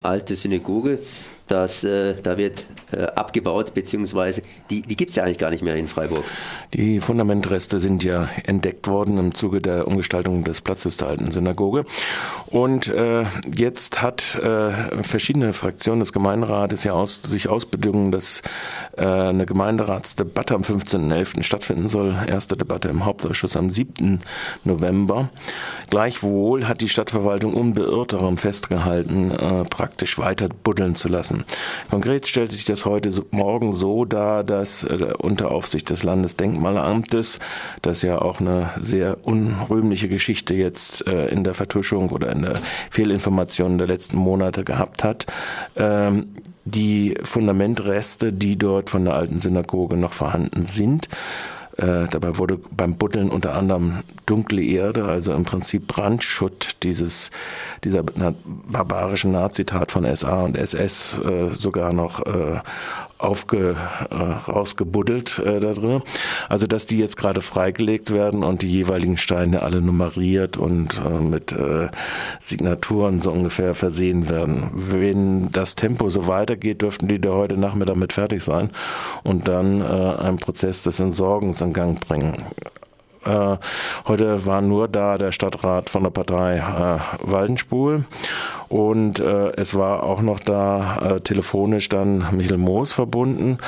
alte Synagoge. Das, äh, da wird äh, abgebaut, beziehungsweise die, die gibt es ja eigentlich gar nicht mehr in Freiburg. Die Fundamentreste sind ja entdeckt worden im Zuge der Umgestaltung des Platzes der alten Synagoge. Und äh, jetzt hat äh, verschiedene Fraktionen des Gemeinderates ja aus, sich ausbedungen, dass äh, eine Gemeinderatsdebatte am 15.11. stattfinden soll. Erste Debatte im Hauptausschuss am 7. November. Gleichwohl hat die Stadtverwaltung unbeirrt daran festgehalten, äh, praktisch weiter buddeln zu lassen. Konkret stellt sich das heute morgen so dar, dass äh, unter Aufsicht des Landesdenkmalamtes, das ja auch eine sehr unrühmliche Geschichte jetzt äh, in der Vertuschung oder in der Fehlinformation der letzten Monate gehabt hat, ähm, die Fundamentreste, die dort von der alten Synagoge noch vorhanden sind, äh, dabei wurde beim Buddeln unter anderem dunkle Erde, also im Prinzip Brandschutt dieses, dieser barbarischen Nazitat von SA und SS äh, sogar noch äh, aufge, äh, rausgebuddelt äh, da drin. Also dass die jetzt gerade freigelegt werden und die jeweiligen Steine alle nummeriert und äh, mit äh, Signaturen so ungefähr versehen werden. Wenn das Tempo so weitergeht, dürften die da heute Nachmittag mit fertig sein und dann äh, einen Prozess des Entsorgens in Gang bringen. Äh, heute war nur da der Stadtrat von der Partei äh, Waldenspul und äh, es war auch noch da äh, telefonisch dann Michael Moos verbunden.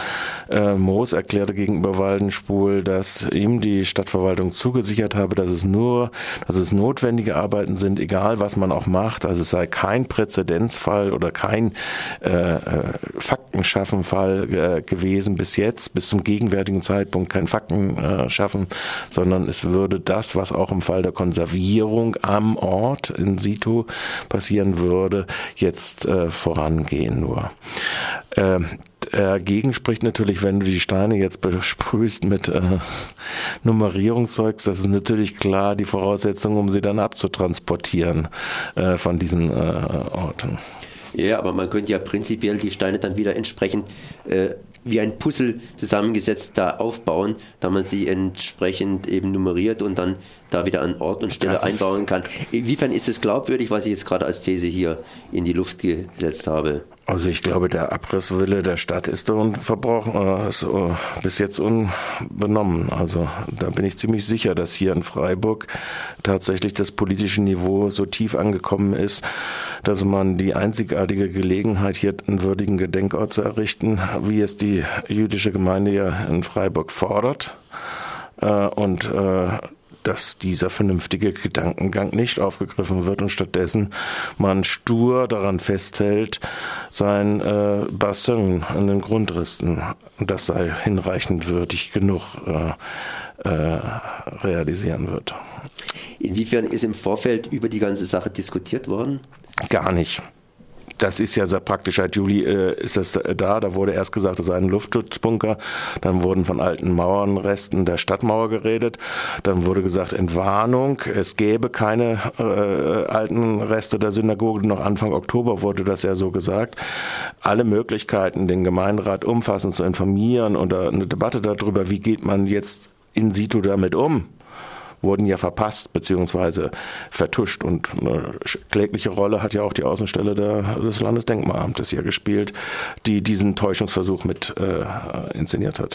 Äh, Moos erklärte gegenüber Waldenspul, dass ihm die Stadtverwaltung zugesichert habe, dass es nur, dass es notwendige Arbeiten sind, egal was man auch macht. Also es sei kein Präzedenzfall oder kein äh, äh Faktenschaffenfall äh, gewesen bis jetzt, bis zum gegenwärtigen Zeitpunkt kein Faktenschaffen, sondern es würde das, was auch im Fall der Konservierung am Ort in situ passieren würde, jetzt äh, vorangehen nur. Äh, dagegen spricht natürlich, wenn du die Steine jetzt besprühst mit äh, Nummerierungszeugs, das ist natürlich klar die Voraussetzung, um sie dann abzutransportieren äh, von diesen äh, Orten. Ja, aber man könnte ja prinzipiell die Steine dann wieder entsprechend äh, wie ein Puzzle zusammengesetzt da aufbauen, da man sie entsprechend eben nummeriert und dann da wieder an Ort und Stelle einbauen kann. Inwiefern ist es glaubwürdig, was ich jetzt gerade als These hier in die Luft gesetzt habe? Also ich glaube, der Abrisswille der Stadt ist unverbrochen, äh, ist äh, bis jetzt unbenommen. Also da bin ich ziemlich sicher, dass hier in Freiburg tatsächlich das politische Niveau so tief angekommen ist, dass man die einzigartige Gelegenheit, hier einen würdigen Gedenkort zu errichten, wie es die jüdische Gemeinde ja in Freiburg fordert, äh, und dass dieser vernünftige Gedankengang nicht aufgegriffen wird und stattdessen man stur daran festhält, sein äh, Bassin an den Grundrissen, das sei hinreichend würdig genug, äh, äh, realisieren wird. Inwiefern ist im Vorfeld über die ganze Sache diskutiert worden? Gar nicht das ist ja sehr praktisch. Seit Juli äh, ist das da. Da wurde erst gesagt, das sei ein Luftschutzbunker. Dann wurden von alten Mauernresten der Stadtmauer geredet. Dann wurde gesagt, Entwarnung. Es gäbe keine äh, alten Reste der Synagoge. Noch Anfang Oktober wurde das ja so gesagt. Alle Möglichkeiten, den Gemeinderat umfassend zu informieren und eine Debatte darüber, wie geht man jetzt in situ damit um, wurden ja verpasst beziehungsweise vertuscht. Und eine klägliche Rolle hat ja auch die Außenstelle der, des Landesdenkmalamtes hier gespielt, die diesen Täuschungsversuch mit äh, inszeniert hat.